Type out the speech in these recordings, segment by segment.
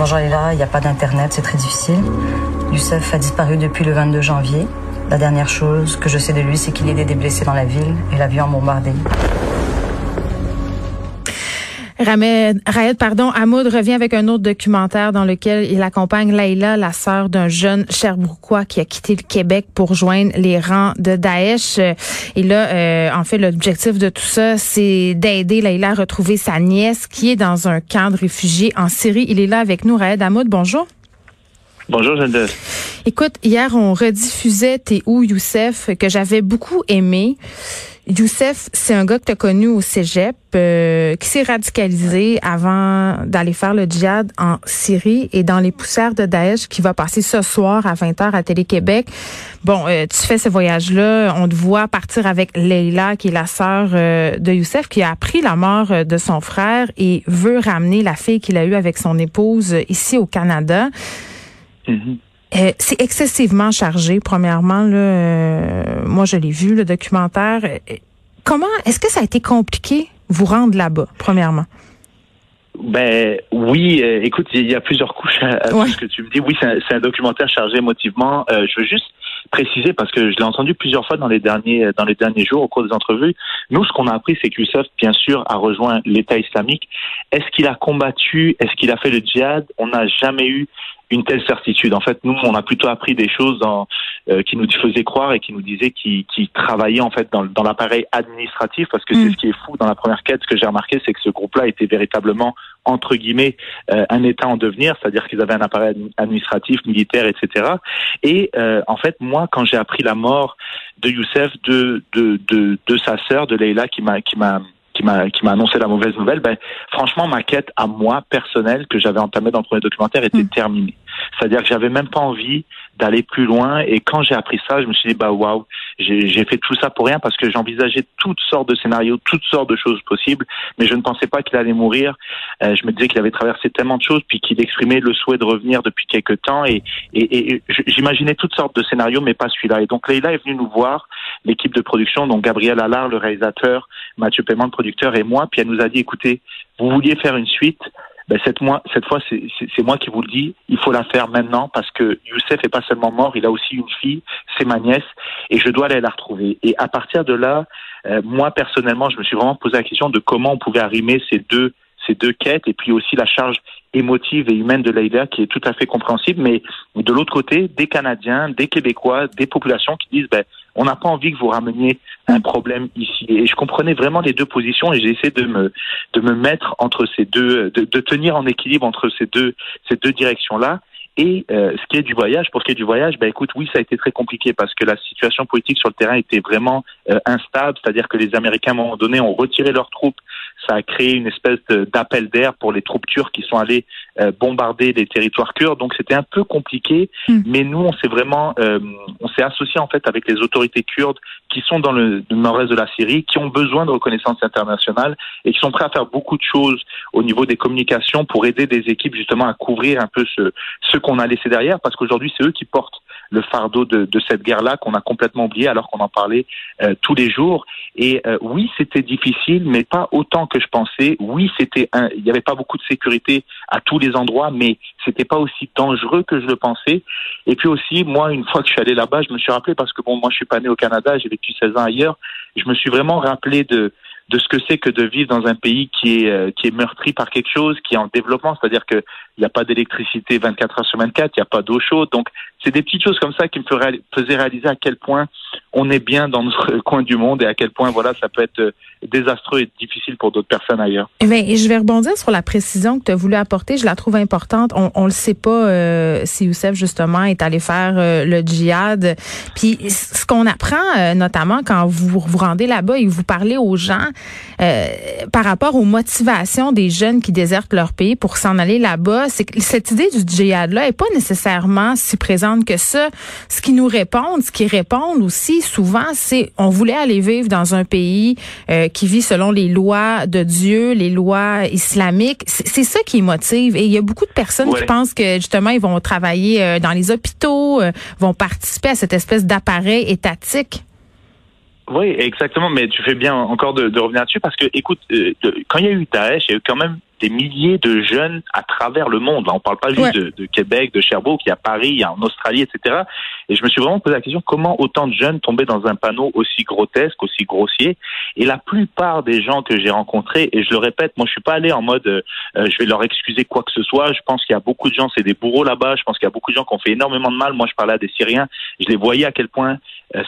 Bonjour Léla, il n'y a pas d'internet, c'est très difficile. Youssef a disparu depuis le 22 janvier. La dernière chose que je sais de lui, c'est qu'il aidait des blessés dans la ville et l'avion bombardé. Raed, pardon, Hamoud revient avec un autre documentaire dans lequel il accompagne Laïla, la sœur d'un jeune Sherbrookeois qui a quitté le Québec pour joindre les rangs de Daesh. Et là, euh, en fait, l'objectif de tout ça, c'est d'aider Laïla à retrouver sa nièce qui est dans un camp de réfugiés en Syrie. Il est là avec nous, Raed Hamoud. Bonjour. Bonjour, Geneviève. Écoute, hier, on rediffusait T'es où, Youssef, que j'avais beaucoup aimé. Youssef, c'est un gars que tu as connu au cégep, euh, qui s'est radicalisé avant d'aller faire le djihad en Syrie et dans les poussières de Daesh, qui va passer ce soir à 20h à Télé-Québec. Bon, euh, tu fais ce voyage-là, on te voit partir avec Leila, qui est la sœur euh, de Youssef, qui a appris la mort de son frère et veut ramener la fille qu'il a eue avec son épouse ici au Canada. Mm-hmm. Euh, c'est excessivement chargé, premièrement. Là, euh, moi, je l'ai vu, le documentaire. Euh, comment, est-ce que ça a été compliqué vous rendre là-bas, premièrement? Ben oui, écoute, il y a plusieurs couches à, ce que tu me dis. Oui, c'est un, documentaire chargé émotivement. je veux juste préciser parce que je l'ai entendu plusieurs fois dans les derniers dans les derniers jours au cours des entrevues. Nous, ce qu'on a appris, c'est que Youssef, bien sûr, a rejoint l'État islamique. Est-ce qu'il a combattu? Est-ce qu'il a fait le djihad? On n'a jamais eu une telle certitude. En fait, nous, on a plutôt appris des choses dans, euh, qui nous faisaient croire et qui nous disaient qu'ils travaillaient en fait dans, dans l'appareil administratif, parce que c'est mm. ce qui est fou dans la première quête. Ce que j'ai remarqué, c'est que ce groupe-là était véritablement entre guillemets euh, un État en devenir, c'est-à-dire qu'ils avaient un appareil administratif, militaire, etc. Et euh, en fait, moi, quand j'ai appris la mort de Youssef, de de de, de sa sœur, de Leila, qui m'a qui m'a qui m'a qui m'a annoncé la mauvaise nouvelle, ben franchement ma quête à moi personnelle que j'avais entamée dans le premier documentaire était mm. terminée. C'est-à-dire que j'avais même pas envie d'aller plus loin. Et quand j'ai appris ça, je me suis dit bah waouh, j'ai fait tout ça pour rien parce que j'envisageais toutes sortes de scénarios, toutes sortes de choses possibles, mais je ne pensais pas qu'il allait mourir. Euh, je me disais qu'il avait traversé tellement de choses, puis qu'il exprimait le souhait de revenir depuis quelques temps. Et, et, et j'imaginais toutes sortes de scénarios, mais pas celui-là. Et donc Leïla est venue nous voir, l'équipe de production, donc Gabriel Allard, le réalisateur, Mathieu Paiement, le producteur, et moi. Puis elle nous a dit écoutez, vous vouliez faire une suite, ben cette, moi, cette fois, c'est moi qui vous le dis, il faut la faire maintenant parce que Youssef est pas seulement mort, il a aussi une fille, c'est ma nièce, et je dois aller la retrouver. Et à partir de là, euh, moi personnellement, je me suis vraiment posé la question de comment on pouvait arrimer ces deux ces deux quêtes et puis aussi la charge émotive et humaine de Leïla qui est tout à fait compréhensible. Mais de l'autre côté, des Canadiens, des Québécois, des populations qui disent ben, on n'a pas envie que vous rameniez un problème ici. Et je comprenais vraiment les deux positions et j'ai essayé de me de me mettre entre ces deux, de, de tenir en équilibre entre ces deux ces deux directions là. Et euh, ce qui est du voyage, pour ce qui est du voyage, ben écoute, oui, ça a été très compliqué parce que la situation politique sur le terrain était vraiment euh, instable, c'est-à-dire que les Américains à un moment donné ont retiré leurs troupes, ça a créé une espèce d'appel d'air pour les troupes turques qui sont allées euh, bombarder les territoires kurdes, donc c'était un peu compliqué, hmm. mais nous on s'est vraiment, on s'est associé en fait avec les autorités kurdes qui sont dans le nord-est de la Syrie, qui ont besoin de reconnaissance internationale et qui sont prêts à faire beaucoup de choses au niveau des communications pour aider des équipes justement à couvrir un peu ce, ce qu'on a laissé derrière, parce qu'aujourd'hui c'est eux qui portent le fardeau de, de cette guerre-là qu'on a complètement oublié alors qu'on en parlait euh, tous les jours. Et euh, oui, c'était difficile, mais pas autant que je pensais. Oui, c'était il n'y avait pas beaucoup de sécurité à tous les endroits, mais c'était pas aussi dangereux que je le pensais. Et puis aussi, moi, une fois que je suis allé là-bas, je me suis rappelé parce que bon, moi, je suis pas né au Canada, j'ai vécu 16 ans ailleurs. Je me suis vraiment rappelé de de ce que c'est que de vivre dans un pays qui est euh, qui est meurtri par quelque chose, qui est en développement, c'est-à-dire qu'il n'y a pas d'électricité 24 heures sur 24, il n'y a pas d'eau chaude. Donc, c'est des petites choses comme ça qui me faisaient réaliser à quel point on est bien dans notre coin du monde et à quel point, voilà, ça peut être euh, désastreux et difficile pour d'autres personnes ailleurs. Eh je vais rebondir sur la précision que tu as voulu apporter. Je la trouve importante. On, on le sait pas euh, si Youssef, justement, est allé faire le djihad. Puis, ce qu'on apprend, notamment quand vous vous rendez là-bas et vous parlez aux gens, euh, par rapport aux motivations des jeunes qui désertent leur pays pour s'en aller là-bas, c'est que cette idée du djihad-là est pas nécessairement si présente que ça. Ce qui nous répondent, ce qui répondent aussi souvent, c'est on voulait aller vivre dans un pays euh, qui vit selon les lois de Dieu, les lois islamiques. C'est ça qui motive. Et il y a beaucoup de personnes qui pensent que justement ils vont travailler euh, dans les hôpitaux, vont participer à cette espèce d'appareil étatique. Oui, exactement, mais tu fais bien encore de, revenir dessus parce que, écoute, euh, quand il y a eu Daesh, il y a eu quand même des milliers de jeunes à travers le monde. Là, on parle pas juste de, Québec, de Sherbrooke, il y a Paris, il y a en Australie, etc. Et je me suis vraiment posé la question comment autant de jeunes tombaient dans un panneau aussi grotesque, aussi grossier? Et la plupart des gens que j'ai rencontrés, et je le répète, moi je suis pas allé en mode euh, je vais leur excuser quoi que ce soit. Je pense qu'il y a beaucoup de gens, c'est des bourreaux là-bas. Je pense qu'il y a beaucoup de gens qui ont fait énormément de mal. Moi je parlais à des Syriens, je les voyais à quel point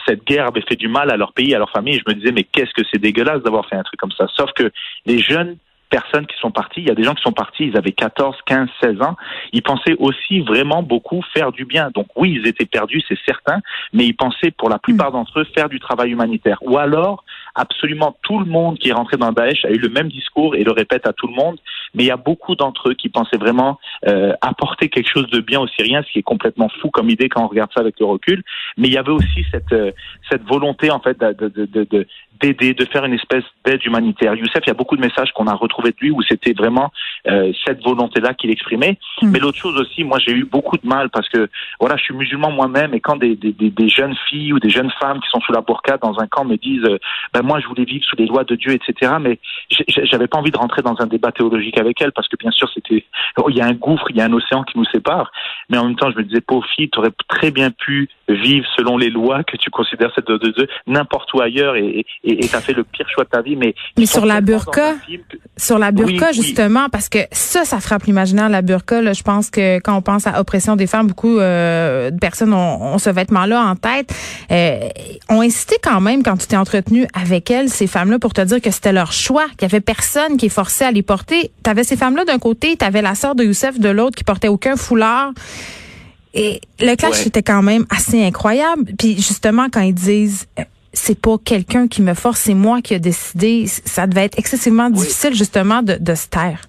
cette guerre avait fait du mal à leur pays, à leur famille. Et je me disais mais qu'est-ce que c'est dégueulasse d'avoir fait un truc comme ça? Sauf que les jeunes personnes qui sont parties. Il y a des gens qui sont partis, ils avaient 14, 15, 16 ans. Ils pensaient aussi vraiment beaucoup faire du bien. Donc oui, ils étaient perdus, c'est certain, mais ils pensaient pour la plupart mm. d'entre eux faire du travail humanitaire. Ou alors, absolument tout le monde qui est rentré dans Daesh a eu le même discours et le répète à tout le monde, mais il y a beaucoup d'entre eux qui pensaient vraiment euh, apporter quelque chose de bien aux Syriens, ce qui est complètement fou comme idée quand on regarde ça avec le recul. Mais il y avait aussi cette, euh, cette volonté en fait de, de, de, de d'aider, de faire une espèce d'aide humanitaire. Youssef, il y a beaucoup de messages qu'on a retrouvés de lui où c'était vraiment euh, cette volonté-là qu'il exprimait. Hmm. Mais l'autre chose aussi, moi j'ai eu beaucoup de mal parce que voilà, je suis musulman moi-même et quand des, des, des, jeunes filles ou des jeunes femmes qui sont sous la burqa dans un camp me disent euh, ben moi je voulais vivre sous les lois de Dieu, etc. Mais j'avais pas envie de rentrer dans un débat théologique avec elles parce que bien sûr c'était oh, il y a un gouffre, il y a un océan qui nous sépare. Mais en même temps, je me disais pauvre fille, tu aurais très bien pu vivre selon les lois que tu considères cette de Dieu n'importe où ailleurs et, et tu as fait le pire choix de ta vie. Mais, mais sur la burqa, sur la burqa justement, parce que ça, ça frappe l'imaginaire, la burqa. Là, je pense que quand on pense à oppression des femmes, beaucoup euh, de personnes ont, ce vêtement-là en tête. Euh, ont incité quand même, quand tu t'es entretenu avec elles, ces femmes-là, pour te dire que c'était leur choix, qu'il y avait personne qui est forcé à les porter. Tu avais ces femmes-là d'un côté, tu avais la sœur de Youssef de l'autre qui portait aucun foulard. Et le clash était quand même assez incroyable. Puis justement, quand ils disent euh, c'est pas quelqu'un qui me force, c'est moi qui ai décidé, ça devait être excessivement difficile justement de, de se taire.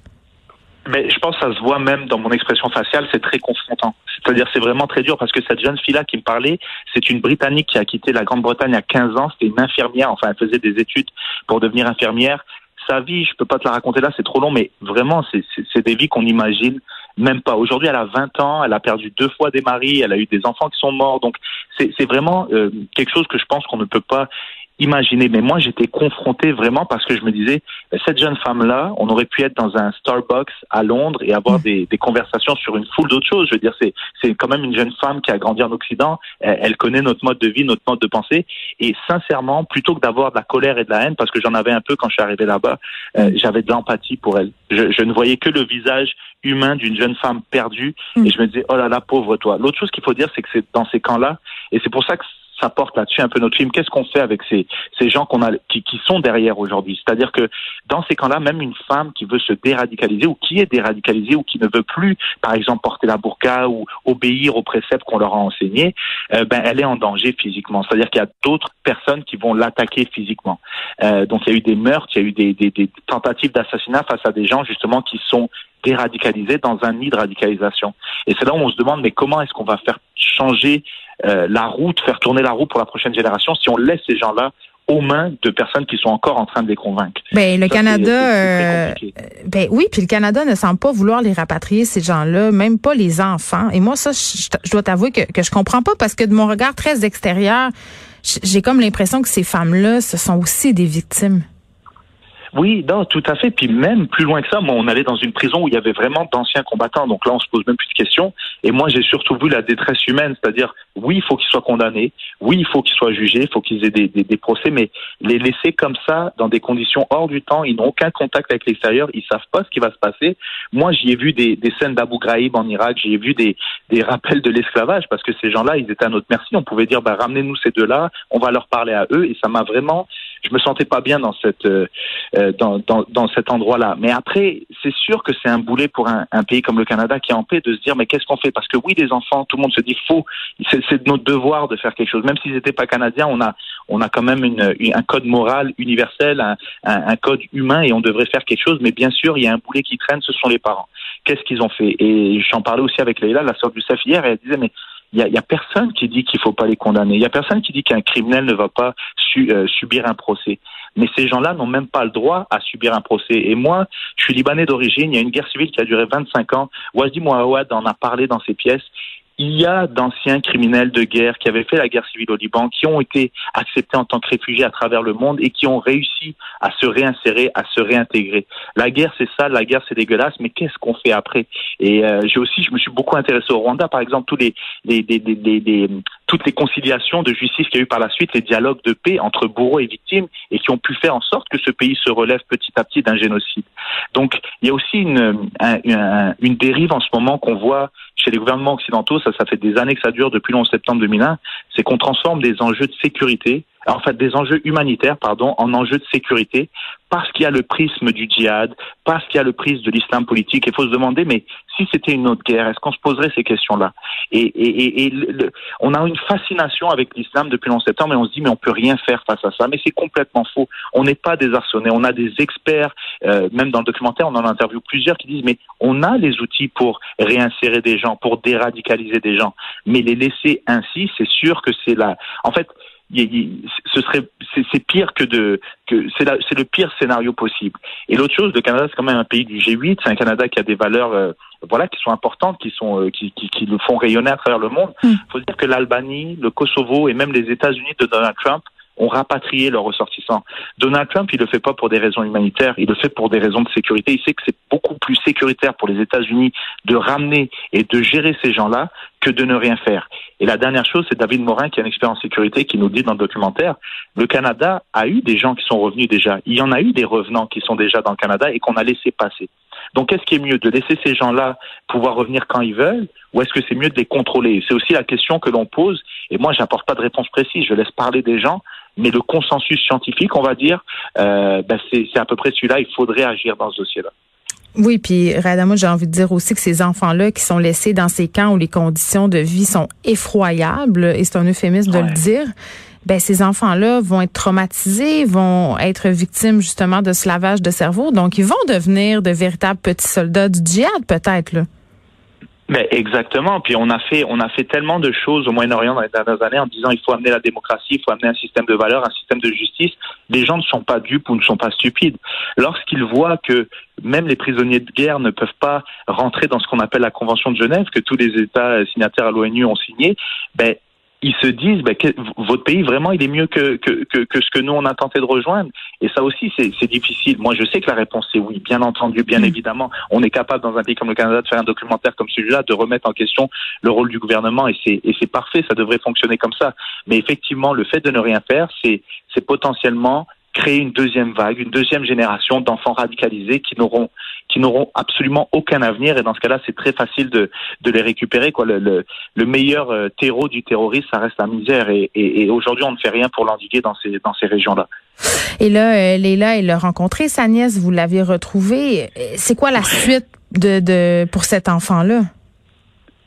Mais je pense que ça se voit même dans mon expression faciale, c'est très confrontant. C'est-à-dire c'est vraiment très dur parce que cette jeune fille-là qui me parlait, c'est une Britannique qui a quitté la Grande-Bretagne a 15 ans, c'était une infirmière, enfin elle faisait des études pour devenir infirmière. Sa vie, je peux pas te la raconter là, c'est trop long, mais vraiment, c'est des vies qu'on imagine même pas. Aujourd'hui, elle a 20 ans, elle a perdu deux fois des maris, elle a eu des enfants qui sont morts. Donc, c'est vraiment euh, quelque chose que je pense qu'on ne peut pas imaginer. Mais moi, j'étais confronté vraiment parce que je me disais, ben, cette jeune femme-là, on aurait pu être dans un Starbucks à Londres et avoir mm. des, des conversations sur une foule d'autres choses. Je veux dire, c'est, c'est quand même une jeune femme qui a grandi en Occident. Elle, connaît notre mode de vie, notre mode de pensée. Et sincèrement, plutôt que d'avoir de la colère et de la haine, parce que j'en avais un peu quand je suis arrivé là-bas, euh, mm. j'avais de l'empathie pour elle. Je, je ne voyais que le visage humain d'une jeune femme perdue mm. et je me disais, oh là là, pauvre toi. L'autre chose qu'il faut dire, c'est que c'est dans ces camps-là, et c'est pour ça que ça porte là-dessus un peu notre film. Qu'est-ce qu'on fait avec ces, ces gens qu'on a, qui, qui sont derrière aujourd'hui? C'est-à-dire que dans ces camps-là, même une femme qui veut se déradicaliser ou qui est déradicalisée ou qui ne veut plus, par exemple, porter la burqa ou obéir aux préceptes qu'on leur a enseignés, euh, ben elle est en danger physiquement. C'est-à-dire qu'il y a d'autres personnes qui vont l'attaquer physiquement. Euh, donc il y a eu des meurtres, il y a eu des, des, des tentatives d'assassinat face à des gens justement qui sont déradicalisés dans un nid de radicalisation. Et c'est là où on se demande mais comment est-ce qu'on va faire changer euh, la route, faire tourner la roue pour la prochaine génération si on laisse ces gens-là aux mains de personnes qui sont encore en train de les convaincre. Ben le Canada, euh, ben oui, puis le Canada ne semble pas vouloir les rapatrier ces gens-là, même pas les enfants. Et moi ça, je, dois t'avouer que que je comprends pas parce que de mon regard très extérieur, j'ai comme l'impression que ces femmes-là, ce sont aussi des victimes. Oui, non, tout à fait. Puis même plus loin que ça, moi, on allait dans une prison où il y avait vraiment d'anciens combattants. Donc là, on se pose même plus de questions. Et moi, j'ai surtout vu la détresse humaine, c'est-à-dire, oui, il faut qu'ils soient condamnés, oui, il faut qu'ils soient jugés, il faut qu'ils aient des, des, procès, mais les laisser comme ça, dans des conditions hors du temps, ils n'ont aucun contact avec l'extérieur, ils savent pas ce qui va se passer. Moi, j'y ai vu des, des scènes d'Abu Ghraib en Irak, j'y ai vu des, des rappels de l'esclavage, parce que ces gens-là, ils étaient à notre merci. On pouvait dire, bah, ramenez-nous ces deux-là, on va leur parler à eux, et ça m'a vraiment, je me sentais pas bien dans cette, euh, euh, dans, dans, dans, cet endroit-là. Mais après, c'est sûr que c'est un boulet pour un, un, pays comme le Canada qui est en paix de se dire mais qu'est-ce qu'on fait? Parce que oui, les enfants, tout le monde se dit faut, c'est notre devoir de faire quelque chose. Même s'ils n'étaient pas canadiens, on a on a quand même une, un code moral universel, un, un, code humain et on devrait faire quelque chose. Mais bien sûr, il y a un boulet qui traîne, ce sont les parents. Qu'est-ce qu'ils ont fait? Et j'en parlais aussi avec Leila, la sœur du SAF hier, et elle disait mais il y a, y personne qui dit qu'il faut pas les condamner. Il y a personne qui dit qu'un criminel ne va pas euh, subir un procès. Mais ces gens-là n'ont même pas le droit à subir un procès. Et moi, je suis libanais d'origine. Il y a une guerre civile qui a duré 25 ans. Wajdi Mouawad en a parlé dans ses pièces. Il y a d'anciens criminels de guerre qui avaient fait la guerre civile au Liban, qui ont été acceptés en tant que réfugiés à travers le monde et qui ont réussi à se réinsérer, à se réintégrer. La guerre, c'est ça, la guerre, c'est dégueulasse, mais qu'est-ce qu'on fait après? Et euh, j'ai aussi, je me suis beaucoup intéressé au Rwanda, par exemple, tous les, les, les, les toutes les conciliations de justice qu'il y a eu par la suite, les dialogues de paix entre bourreaux et victimes, et qui ont pu faire en sorte que ce pays se relève petit à petit d'un génocide. Donc, il y a aussi une, une dérive en ce moment qu'on voit chez les gouvernements occidentaux, ça, ça fait des années que ça dure depuis le 11 septembre 2001, c'est qu'on transforme des enjeux de sécurité en fait des enjeux humanitaires, pardon, en enjeux de sécurité, parce qu'il y a le prisme du djihad, parce qu'il y a le prisme de l'islam politique. Il faut se demander, mais si c'était une autre guerre, est-ce qu'on se poserait ces questions-là? Et, et, et, on a une fascination avec l'islam depuis le 11 septembre et on se dit, mais on peut rien faire face à ça. Mais c'est complètement faux. On n'est pas désarçonné. On a des experts, euh, même dans le documentaire, on en interview plusieurs qui disent, mais on a les outils pour réinsérer des gens, pour déradicaliser des gens. Mais les laisser ainsi, c'est sûr que c'est là. En fait, ce serait c'est pire que de que c'est c'est le pire scénario possible. Et l'autre chose, le Canada c'est quand même un pays du G8, c'est un Canada qui a des valeurs euh, voilà qui sont importantes, qui sont euh, qui, qui, qui, le font rayonner à travers le monde. Il mm. faut dire que l'Albanie, le Kosovo et même les États-Unis de Donald Trump ont rapatrié leurs ressortissants. Donald Trump, il le fait pas pour des raisons humanitaires, il le fait pour des raisons de sécurité. Il sait que c'est beaucoup plus sécuritaire pour les États-Unis de ramener et de gérer ces gens-là que de ne rien faire. Et la dernière chose, c'est David Morin qui a une expérience en sécurité qui nous dit dans le documentaire, le Canada a eu des gens qui sont revenus déjà. Il y en a eu des revenants qui sont déjà dans le Canada et qu'on a laissé passer. Donc, est-ce qui est mieux de laisser ces gens-là pouvoir revenir quand ils veulent ou est-ce que c'est mieux de les contrôler? C'est aussi la question que l'on pose. Et moi, j'apporte pas de réponse précise. Je laisse parler des gens mais le consensus scientifique, on va dire, euh, ben c'est à peu près celui-là. Il faudrait agir dans ce dossier-là. Oui, puis Radamo, j'ai envie de dire aussi que ces enfants-là qui sont laissés dans ces camps où les conditions de vie sont effroyables, et c'est un euphémisme de le dire, ben ces enfants-là vont être traumatisés, vont être victimes justement de ce lavage de cerveau, donc ils vont devenir de véritables petits soldats du djihad peut-être là. Mais exactement. Puis on a fait, on a fait tellement de choses au Moyen-Orient dans les dernières années en disant il faut amener la démocratie, il faut amener un système de valeurs, un système de justice. Les gens ne sont pas dupes ou ne sont pas stupides. Lorsqu'ils voient que même les prisonniers de guerre ne peuvent pas rentrer dans ce qu'on appelle la Convention de Genève, que tous les États signataires à l'ONU ont signé, ben ils se disent ben, que votre pays vraiment il est mieux que, que, que, que, ce que nous on a tenté de rejoindre. Et ça aussi c'est difficile. Moi je sais que la réponse est oui bien entendu bien mm. évidemment. On est capable dans un pays comme le Canada de faire un documentaire comme celui-là de remettre en question le rôle du gouvernement. Et c'est et c'est parfait ça devrait fonctionner comme ça. Mais effectivement le fait de ne rien faire c'est c'est potentiellement créer une deuxième vague, une deuxième génération d'enfants radicalisés qui n'auront qui n'auront absolument aucun avenir. Et dans ce cas-là, c'est très facile de, de les récupérer. Quoi. Le, le, le meilleur euh, terreau du terrorisme, ça reste la misère. Et, et, et aujourd'hui, on ne fait rien pour l'endiguer dans ces dans ces régions-là. Et là, euh, Léla, elle a rencontré sa nièce. Vous l'avez retrouvée. C'est quoi la suite de, de pour cet enfant-là?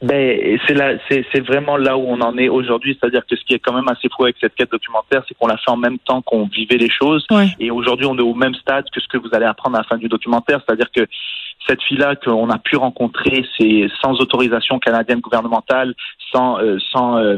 Ben, c'est là, c'est, c'est vraiment là où on en est aujourd'hui. C'est-à-dire que ce qui est quand même assez fou avec cette quête documentaire, c'est qu'on l'a fait en même temps qu'on vivait les choses. Et aujourd'hui, on est au même stade que ce que vous allez apprendre à la fin du documentaire. C'est-à-dire que cette fille-là qu'on a pu rencontrer, c'est sans autorisation canadienne gouvernementale, sans euh, sans euh,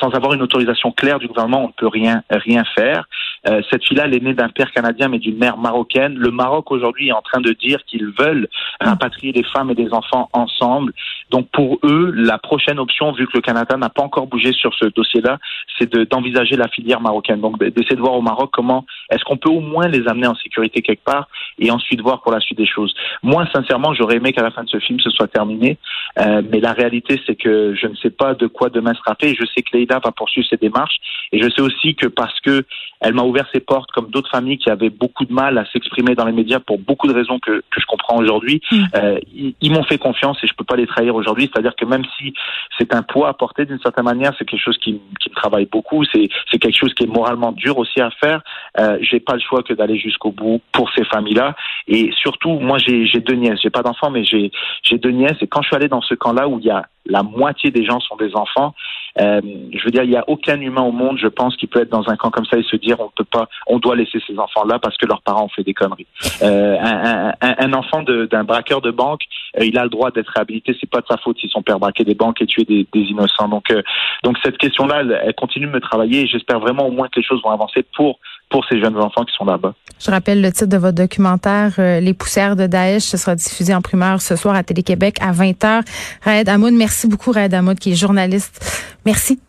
sans avoir une autorisation claire du gouvernement, on ne peut rien rien faire. Euh, cette fille-là, elle est née d'un père canadien mais d'une mère marocaine. Le Maroc aujourd'hui est en train de dire qu'ils veulent rapatrier les femmes et les enfants ensemble. Donc pour eux, la prochaine option, vu que le Canada n'a pas encore bougé sur ce dossier-là, c'est d'envisager la filière marocaine. Donc d'essayer de voir au Maroc comment est-ce qu'on peut au moins les amener en sécurité quelque part et ensuite voir pour la suite des choses. Moi, sincèrement, j'aurais aimé qu'à la fin de ce film, ce soit terminé. Euh, mais la réalité, c'est que je ne sais pas de quoi demain sera fait. Je sais que Leïla va poursuivre ses démarches. Et je sais aussi que parce que elle m'a ouvert ses portes, comme d'autres familles qui avaient beaucoup de mal à s'exprimer dans les médias pour beaucoup de raisons que, que je comprends aujourd'hui, mm. euh, ils, m'ont fait confiance et je peux pas les trahir aujourd'hui. C'est-à-dire que même si c'est un poids à porter d'une certaine manière, c'est quelque chose qui, qui me travaille beaucoup. C'est quelque chose qui est moralement dur aussi à faire. Euh, j'ai pas le choix que d'aller jusqu'au bout pour ces familles-là. Et surtout, moi, j'ai deux nièces. J'ai pas d'enfants, mais j'ai deux nièces. Et quand je suis allé dans ce camp-là où il y a la moitié des gens sont des enfants. Euh, je veux dire, il n'y a aucun humain au monde, je pense, qui peut être dans un camp comme ça et se dire on peut pas, on doit laisser ces enfants-là parce que leurs parents ont fait des conneries. Euh, un, un, un, enfant d'un braqueur de banque, euh, il a le droit d'être réhabilité. C'est pas de sa faute si son père braquait des banques et tuait des, des innocents. Donc, euh, donc cette question-là, elle, elle, continue de me travailler j'espère vraiment au moins que les choses vont avancer pour pour ces jeunes enfants qui sont là-bas. Je rappelle le titre de votre documentaire Les poussières de Daesh. Ce sera diffusé en primeur ce soir à Télé-Québec à 20h. Raed Hamoud, merci beaucoup Raed Hamoud qui est journaliste. Merci.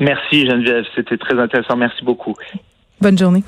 Merci Geneviève, c'était très intéressant. Merci beaucoup. Bonne journée.